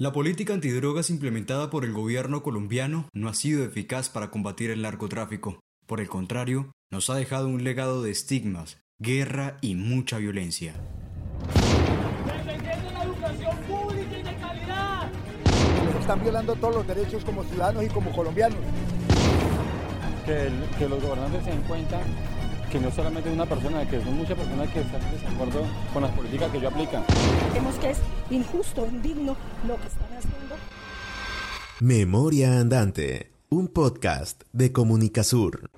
La política antidrogas implementada por el gobierno colombiano no ha sido eficaz para combatir el narcotráfico. Por el contrario, nos ha dejado un legado de estigmas, guerra y mucha violencia. están violando todos los derechos como ciudadanos y como colombianos. Que, que los gobernantes se den cuenta que no solamente una persona, que son muchas personas que están en desacuerdo con las políticas que yo aplican. Vemos que es injusto, indigno lo que están haciendo. Memoria Andante, un podcast de Comunicasur.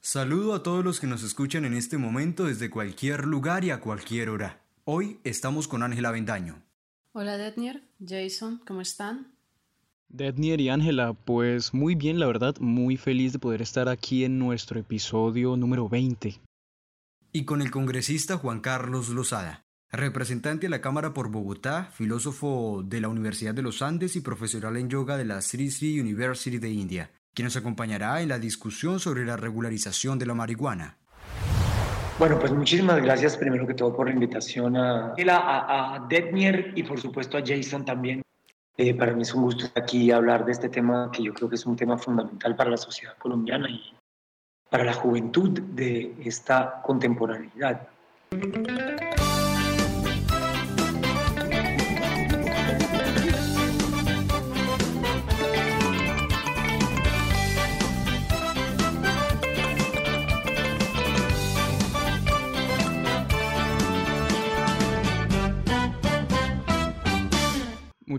Saludo a todos los que nos escuchan en este momento desde cualquier lugar y a cualquier hora. Hoy estamos con Ángela Vendaño. Hola Detnier, Jason, ¿cómo están? Detnier y Ángela, pues muy bien, la verdad, muy feliz de poder estar aquí en nuestro episodio número 20. Y con el congresista Juan Carlos Lozada, representante de la Cámara por Bogotá, filósofo de la Universidad de los Andes y profesional en yoga de la Sri Sri University de India, quien nos acompañará en la discusión sobre la regularización de la marihuana. Bueno, pues muchísimas gracias primero que todo por la invitación a, a, a Detnier y por supuesto a Jason también eh, para mí es un gusto aquí hablar de este tema que yo creo que es un tema fundamental para la sociedad colombiana y para la juventud de esta contemporaneidad.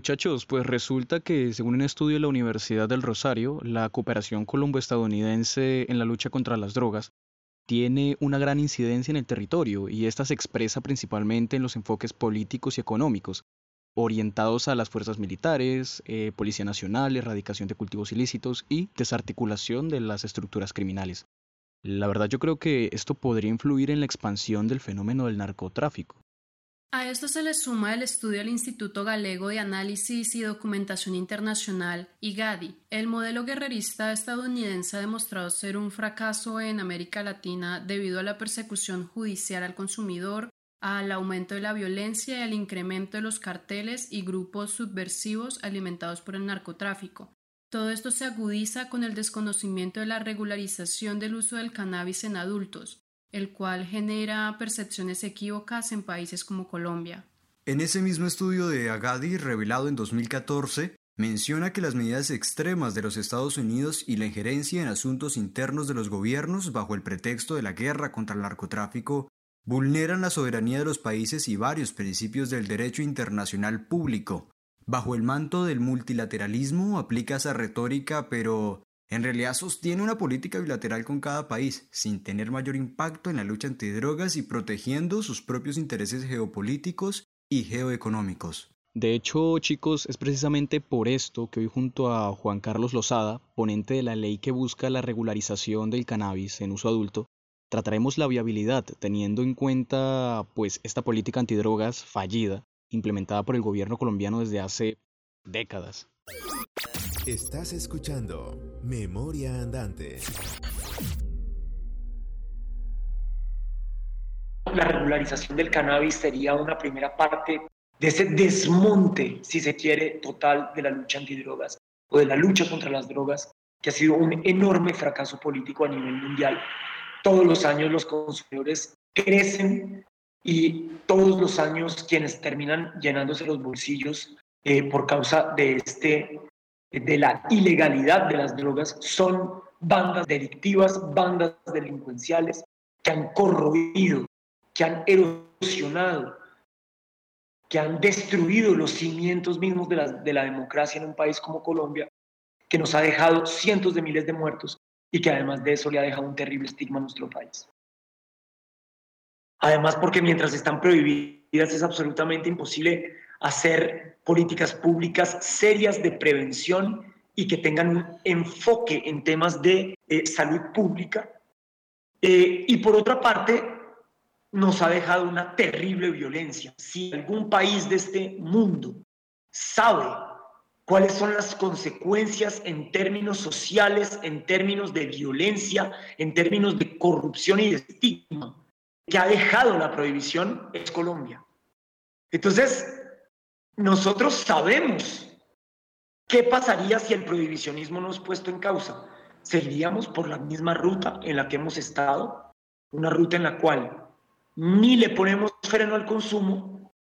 Muchachos, pues resulta que según un estudio de la Universidad del Rosario, la cooperación colombo-estadounidense en la lucha contra las drogas tiene una gran incidencia en el territorio y esta se expresa principalmente en los enfoques políticos y económicos, orientados a las fuerzas militares, eh, Policía Nacional, erradicación de cultivos ilícitos y desarticulación de las estructuras criminales. La verdad yo creo que esto podría influir en la expansión del fenómeno del narcotráfico. A esto se le suma el estudio del Instituto Galego de Análisis y Documentación Internacional, IGADI. El modelo guerrerista estadounidense ha demostrado ser un fracaso en América Latina debido a la persecución judicial al consumidor, al aumento de la violencia y al incremento de los carteles y grupos subversivos alimentados por el narcotráfico. Todo esto se agudiza con el desconocimiento de la regularización del uso del cannabis en adultos, el cual genera percepciones equívocas en países como Colombia. En ese mismo estudio de Agadi, revelado en 2014, menciona que las medidas extremas de los Estados Unidos y la injerencia en asuntos internos de los gobiernos bajo el pretexto de la guerra contra el narcotráfico vulneran la soberanía de los países y varios principios del derecho internacional público. Bajo el manto del multilateralismo aplica esa retórica, pero en realidad sostiene una política bilateral con cada país, sin tener mayor impacto en la lucha antidrogas y protegiendo sus propios intereses geopolíticos y geoeconómicos. De hecho, chicos, es precisamente por esto que hoy junto a Juan Carlos Lozada, ponente de la ley que busca la regularización del cannabis en uso adulto, trataremos la viabilidad teniendo en cuenta pues esta política antidrogas fallida implementada por el gobierno colombiano desde hace décadas. Estás escuchando Memoria Andante. La regularización del cannabis sería una primera parte de ese desmonte, si se quiere, total de la lucha antidrogas o de la lucha contra las drogas, que ha sido un enorme fracaso político a nivel mundial. Todos los años los consumidores crecen y todos los años quienes terminan llenándose los bolsillos eh, por causa de este de la ilegalidad de las drogas son bandas delictivas, bandas delincuenciales que han corroído, que han erosionado, que han destruido los cimientos mismos de la, de la democracia en un país como Colombia, que nos ha dejado cientos de miles de muertos y que además de eso le ha dejado un terrible estigma a nuestro país. Además, porque mientras están prohibidas es absolutamente imposible hacer políticas públicas serias de prevención y que tengan un enfoque en temas de eh, salud pública. Eh, y por otra parte, nos ha dejado una terrible violencia. Si algún país de este mundo sabe cuáles son las consecuencias en términos sociales, en términos de violencia, en términos de corrupción y de estigma que ha dejado la prohibición, es Colombia. Entonces, nosotros sabemos qué pasaría si el prohibicionismo no es puesto en causa. Seguiríamos por la misma ruta en la que hemos estado, una ruta en la cual ni le ponemos freno al consumo,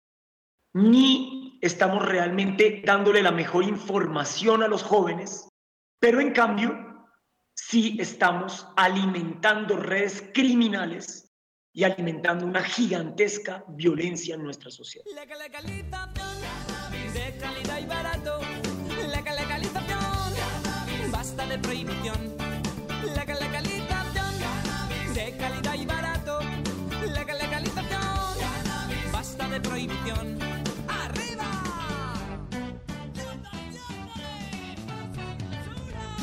ni estamos realmente dándole la mejor información a los jóvenes, pero en cambio sí estamos alimentando redes criminales y alimentando una gigantesca violencia en nuestra sociedad. De calidad y barato. La legalización basta de prohibición. La legalización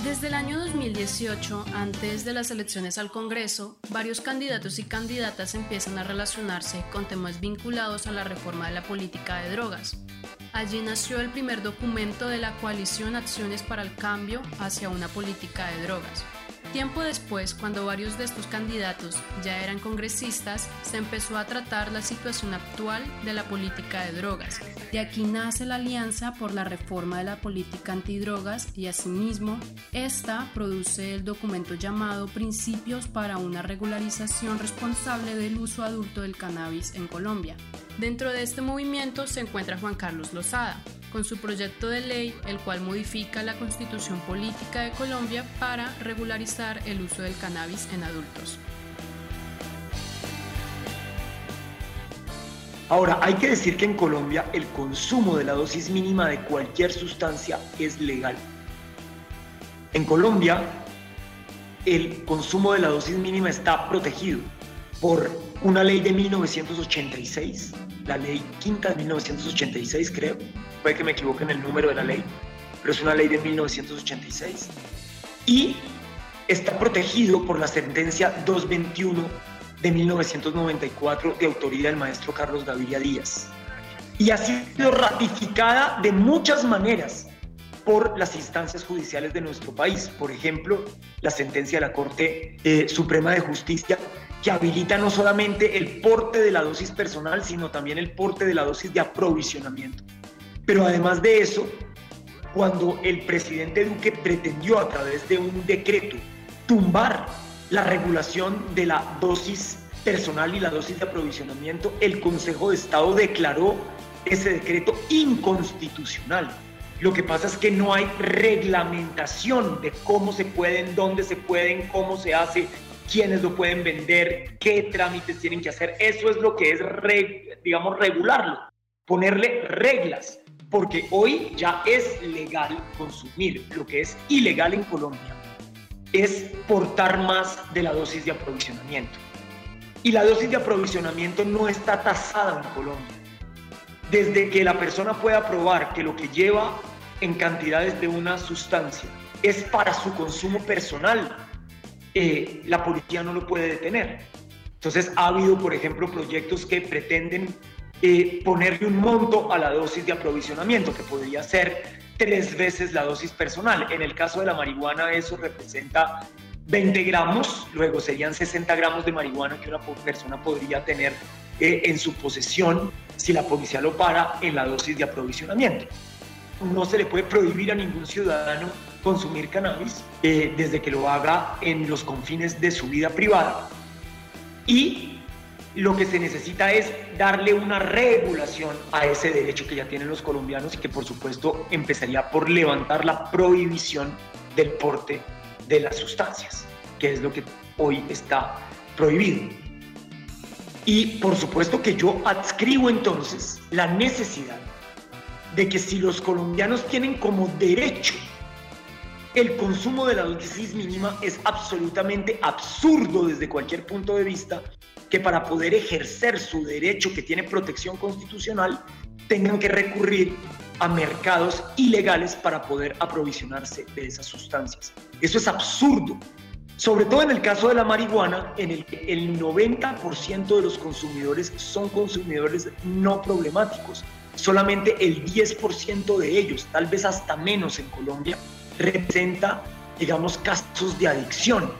Desde el año 2018, antes de las elecciones al Congreso, varios candidatos y candidatas empiezan a relacionarse con temas vinculados a la reforma de la política de drogas. Allí nació el primer documento de la coalición Acciones para el Cambio hacia una política de drogas. Tiempo después, cuando varios de estos candidatos ya eran congresistas, se empezó a tratar la situación actual de la política de drogas. De aquí nace la Alianza por la Reforma de la Política Antidrogas y asimismo, esta produce el documento llamado Principios para una regularización responsable del uso adulto del cannabis en Colombia. Dentro de este movimiento se encuentra Juan Carlos Lozada, con su proyecto de ley, el cual modifica la constitución política de Colombia para regularizar el uso del cannabis en adultos. Ahora, hay que decir que en Colombia el consumo de la dosis mínima de cualquier sustancia es legal. En Colombia, el consumo de la dosis mínima está protegido por una ley de 1986, la ley quinta de 1986 creo, puede que me equivoque en el número de la ley, pero es una ley de 1986. Y está protegido por la sentencia 221 de 1994 de autoría del maestro Carlos Gaviria Díaz. Y ha sido ratificada de muchas maneras por las instancias judiciales de nuestro país. Por ejemplo, la sentencia de la Corte eh, Suprema de Justicia que habilita no solamente el porte de la dosis personal, sino también el porte de la dosis de aprovisionamiento. Pero además de eso, cuando el presidente Duque pretendió a través de un decreto tumbar la regulación de la dosis personal y la dosis de aprovisionamiento, el Consejo de Estado declaró ese decreto inconstitucional. Lo que pasa es que no hay reglamentación de cómo se pueden, dónde se pueden, cómo se hace, quiénes lo pueden vender, qué trámites tienen que hacer. Eso es lo que es, digamos, regularlo, ponerle reglas porque hoy ya es legal consumir. Lo que es ilegal en Colombia es portar más de la dosis de aprovisionamiento. Y la dosis de aprovisionamiento no está tasada en Colombia. Desde que la persona pueda probar que lo que lleva en cantidades de una sustancia es para su consumo personal, eh, la policía no lo puede detener. Entonces ha habido, por ejemplo, proyectos que pretenden eh, ponerle un monto a la dosis de aprovisionamiento, que podría ser tres veces la dosis personal. En el caso de la marihuana eso representa 20 gramos, luego serían 60 gramos de marihuana que una persona podría tener eh, en su posesión si la policía lo para en la dosis de aprovisionamiento. No se le puede prohibir a ningún ciudadano consumir cannabis eh, desde que lo haga en los confines de su vida privada. Y lo que se necesita es darle una regulación a ese derecho que ya tienen los colombianos y que por supuesto empezaría por levantar la prohibición del porte de las sustancias, que es lo que hoy está prohibido. Y por supuesto que yo adscribo entonces la necesidad de que si los colombianos tienen como derecho el consumo de la dosis mínima es absolutamente absurdo desde cualquier punto de vista que para poder ejercer su derecho que tiene protección constitucional tengan que recurrir a mercados ilegales para poder aprovisionarse de esas sustancias. Eso es absurdo. Sobre todo en el caso de la marihuana, en el que el 90% de los consumidores son consumidores no problemáticos. Solamente el 10% de ellos, tal vez hasta menos en Colombia, representa, digamos, casos de adicción.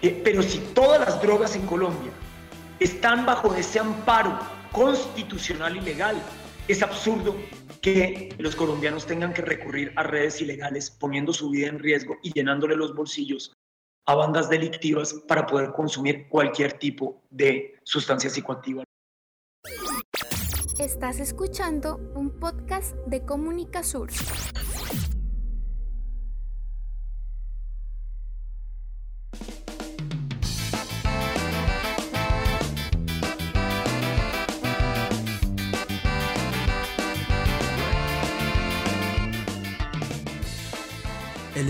Eh, pero si todas las drogas en Colombia están bajo ese amparo constitucional y legal, es absurdo que los colombianos tengan que recurrir a redes ilegales, poniendo su vida en riesgo y llenándole los bolsillos a bandas delictivas para poder consumir cualquier tipo de sustancia psicoactiva. Estás escuchando un podcast de Comunica Sur.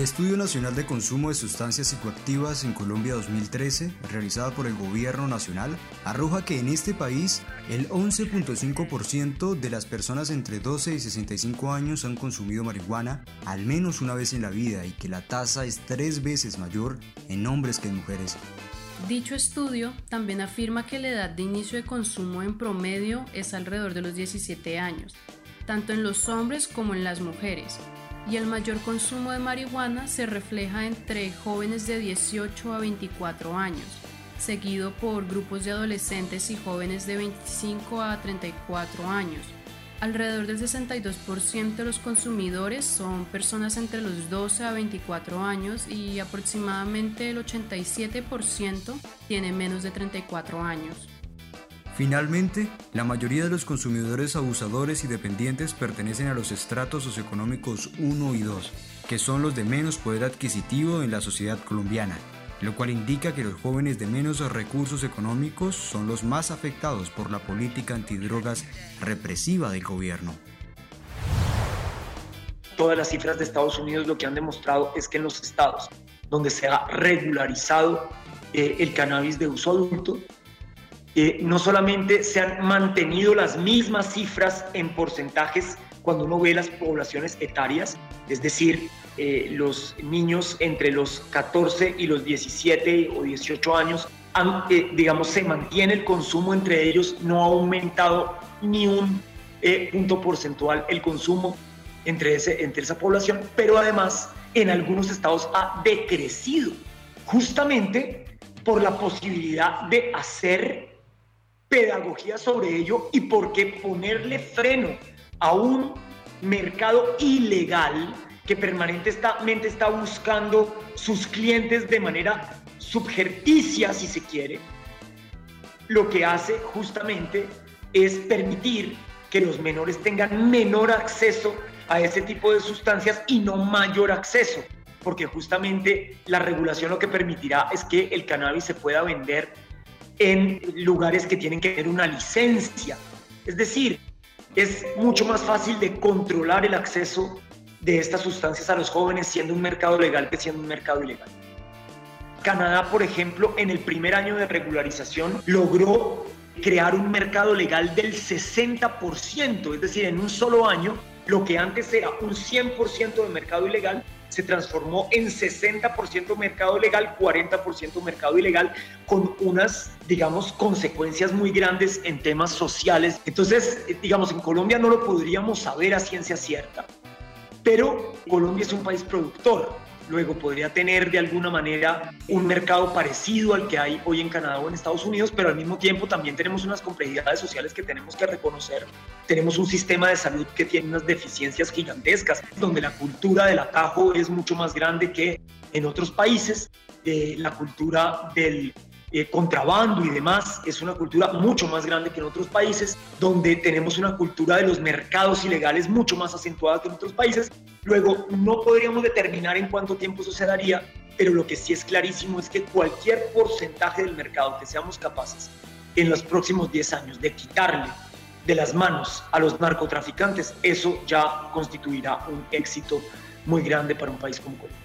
Estudio Nacional de Consumo de Sustancias Psicoactivas en Colombia 2013, realizado por el Gobierno Nacional, arroja que en este país el 11.5% de las personas entre 12 y 65 años han consumido marihuana al menos una vez en la vida y que la tasa es tres veces mayor en hombres que en mujeres. Dicho estudio también afirma que la edad de inicio de consumo en promedio es alrededor de los 17 años, tanto en los hombres como en las mujeres, y el mayor consumo de marihuana se refleja entre jóvenes de 18 a 24 años, seguido por grupos de adolescentes y jóvenes de 25 a 34 años. Alrededor del 62% de los consumidores son personas entre los 12 a 24 años y aproximadamente el 87% tiene menos de 34 años. Finalmente, la mayoría de los consumidores abusadores y dependientes pertenecen a los estratos socioeconómicos 1 y 2, que son los de menos poder adquisitivo en la sociedad colombiana, lo cual indica que los jóvenes de menos recursos económicos son los más afectados por la política antidrogas represiva del gobierno. Todas las cifras de Estados Unidos lo que han demostrado es que en los estados donde se ha regularizado eh, el cannabis de uso adulto, eh, no solamente se han mantenido las mismas cifras en porcentajes cuando uno ve las poblaciones etarias, es decir, eh, los niños entre los 14 y los 17 o 18 años, eh, digamos, se mantiene el consumo entre ellos, no ha aumentado ni un punto porcentual el consumo entre, ese, entre esa población, pero además en algunos estados ha decrecido, justamente por la posibilidad de hacer pedagogía sobre ello y por qué ponerle freno a un mercado ilegal que permanentemente está buscando sus clientes de manera subjerticia, si se quiere, lo que hace justamente es permitir que los menores tengan menor acceso a ese tipo de sustancias y no mayor acceso, porque justamente la regulación lo que permitirá es que el cannabis se pueda vender en lugares que tienen que tener una licencia. Es decir, es mucho más fácil de controlar el acceso de estas sustancias a los jóvenes siendo un mercado legal que siendo un mercado ilegal. Canadá, por ejemplo, en el primer año de regularización logró crear un mercado legal del 60%, es decir, en un solo año, lo que antes era un 100% de mercado ilegal, se transformó en 60% mercado legal, 40% mercado ilegal, con unas, digamos, consecuencias muy grandes en temas sociales. Entonces, digamos, en Colombia no lo podríamos saber a ciencia cierta, pero Colombia es un país productor. Luego podría tener de alguna manera un mercado parecido al que hay hoy en Canadá o en Estados Unidos, pero al mismo tiempo también tenemos unas complejidades sociales que tenemos que reconocer. Tenemos un sistema de salud que tiene unas deficiencias gigantescas, donde la cultura del atajo es mucho más grande que en otros países. Eh, la cultura del eh, contrabando y demás, es una cultura mucho más grande que en otros países, donde tenemos una cultura de los mercados ilegales mucho más acentuada que en otros países. Luego, no podríamos determinar en cuánto tiempo eso se daría, pero lo que sí es clarísimo es que cualquier porcentaje del mercado que seamos capaces en los próximos 10 años de quitarle de las manos a los narcotraficantes, eso ya constituirá un éxito muy grande para un país como Colombia.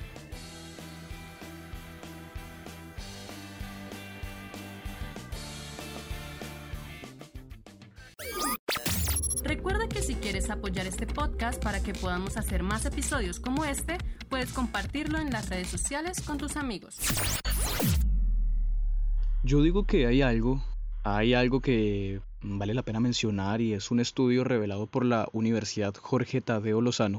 Apoyar este podcast para que podamos hacer más episodios como este, puedes compartirlo en las redes sociales con tus amigos. Yo digo que hay algo, hay algo que vale la pena mencionar y es un estudio revelado por la Universidad Jorge Tadeo Lozano,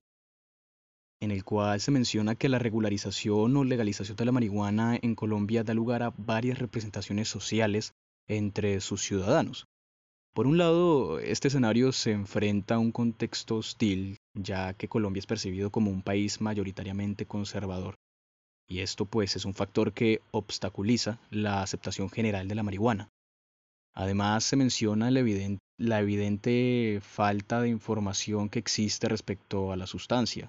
en el cual se menciona que la regularización o legalización de la marihuana en Colombia da lugar a varias representaciones sociales entre sus ciudadanos. Por un lado, este escenario se enfrenta a un contexto hostil, ya que Colombia es percibido como un país mayoritariamente conservador. Y esto pues es un factor que obstaculiza la aceptación general de la marihuana. Además se menciona la evidente, falta de información que existe respecto a la sustancia.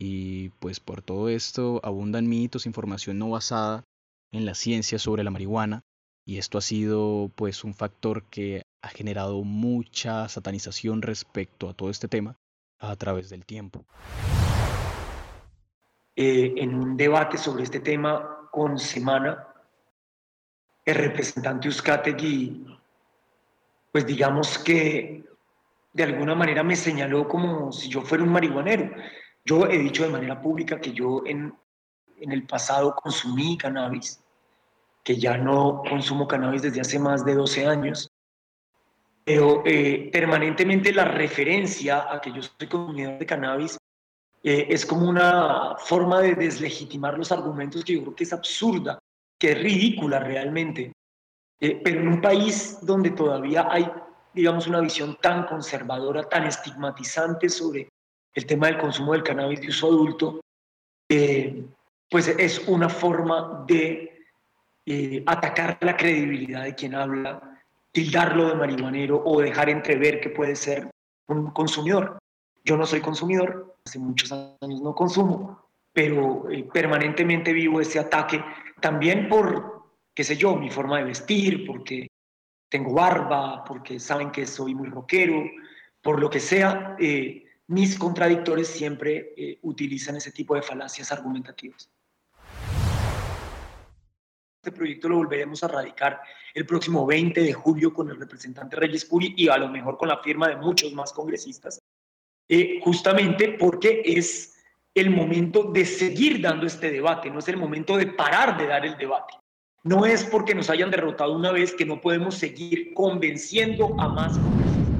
Y pues por todo esto abundan mitos, información no basada en la ciencia sobre la marihuana, y esto ha sido pues un factor que ha generado mucha satanización respecto a todo este tema a través del tiempo. Eh, en un debate sobre este tema con Semana, el representante Uzcategui, pues digamos que de alguna manera me señaló como si yo fuera un marihuanero. Yo he dicho de manera pública que yo en, en el pasado consumí cannabis, que ya no consumo cannabis desde hace más de 12 años, pero eh, permanentemente la referencia a que yo soy consumidor de cannabis eh, es como una forma de deslegitimar los argumentos que yo creo que es absurda, que es ridícula realmente. Eh, pero en un país donde todavía hay, digamos, una visión tan conservadora, tan estigmatizante sobre el tema del consumo del cannabis de uso adulto, pues es una forma de atacar la credibilidad de quien habla tildarlo de marihuanero o dejar entrever que puede ser un consumidor. Yo no soy consumidor, hace muchos años no consumo, pero eh, permanentemente vivo ese ataque también por, qué sé yo, mi forma de vestir, porque tengo barba, porque saben que soy muy rockero, por lo que sea, eh, mis contradictores siempre eh, utilizan ese tipo de falacias argumentativas. Este proyecto lo volveremos a radicar el próximo 20 de julio con el representante Reyes Puri y a lo mejor con la firma de muchos más congresistas, eh, justamente porque es el momento de seguir dando este debate, no es el momento de parar de dar el debate. No es porque nos hayan derrotado una vez que no podemos seguir convenciendo a más congresistas.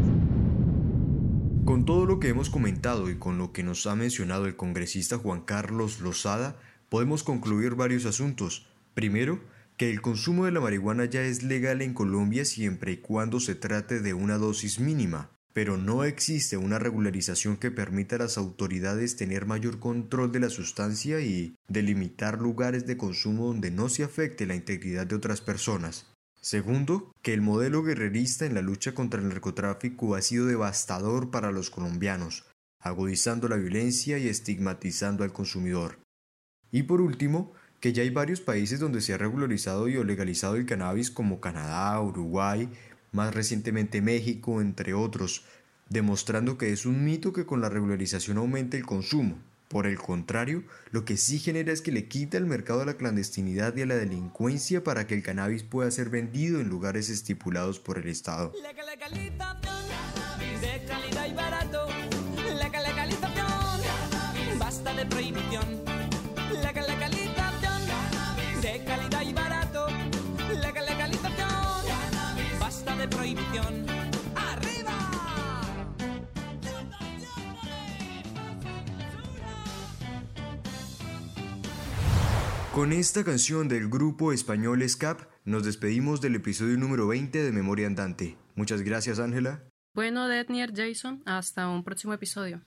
Con todo lo que hemos comentado y con lo que nos ha mencionado el congresista Juan Carlos Lozada, podemos concluir varios asuntos. Primero, que el consumo de la marihuana ya es legal en Colombia siempre y cuando se trate de una dosis mínima, pero no existe una regularización que permita a las autoridades tener mayor control de la sustancia y delimitar lugares de consumo donde no se afecte la integridad de otras personas. Segundo, que el modelo guerrerista en la lucha contra el narcotráfico ha sido devastador para los colombianos, agudizando la violencia y estigmatizando al consumidor. Y por último, que ya hay varios países donde se ha regularizado y o legalizado el cannabis como Canadá, Uruguay, más recientemente México, entre otros, demostrando que es un mito que con la regularización aumente el consumo. Por el contrario, lo que sí genera es que le quita el mercado a la clandestinidad y a la delincuencia para que el cannabis pueda ser vendido en lugares estipulados por el Estado. basta de prohibición Con esta canción del grupo español SCAP nos despedimos del episodio número 20 de Memoria Andante. Muchas gracias Ángela. Bueno, Detnier Jason, hasta un próximo episodio.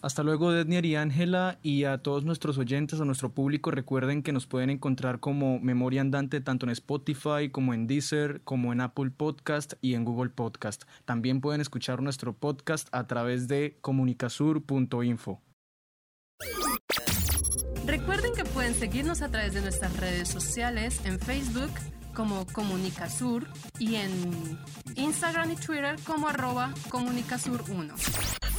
Hasta luego, Dednier y Ángela, y a todos nuestros oyentes, a nuestro público, recuerden que nos pueden encontrar como Memoria Andante tanto en Spotify como en Deezer, como en Apple Podcast y en Google Podcast. También pueden escuchar nuestro podcast a través de comunicasur.info. Recuerden que pueden seguirnos a través de nuestras redes sociales en Facebook como Comunicasur y en Instagram y Twitter como arroba Comunicasur1.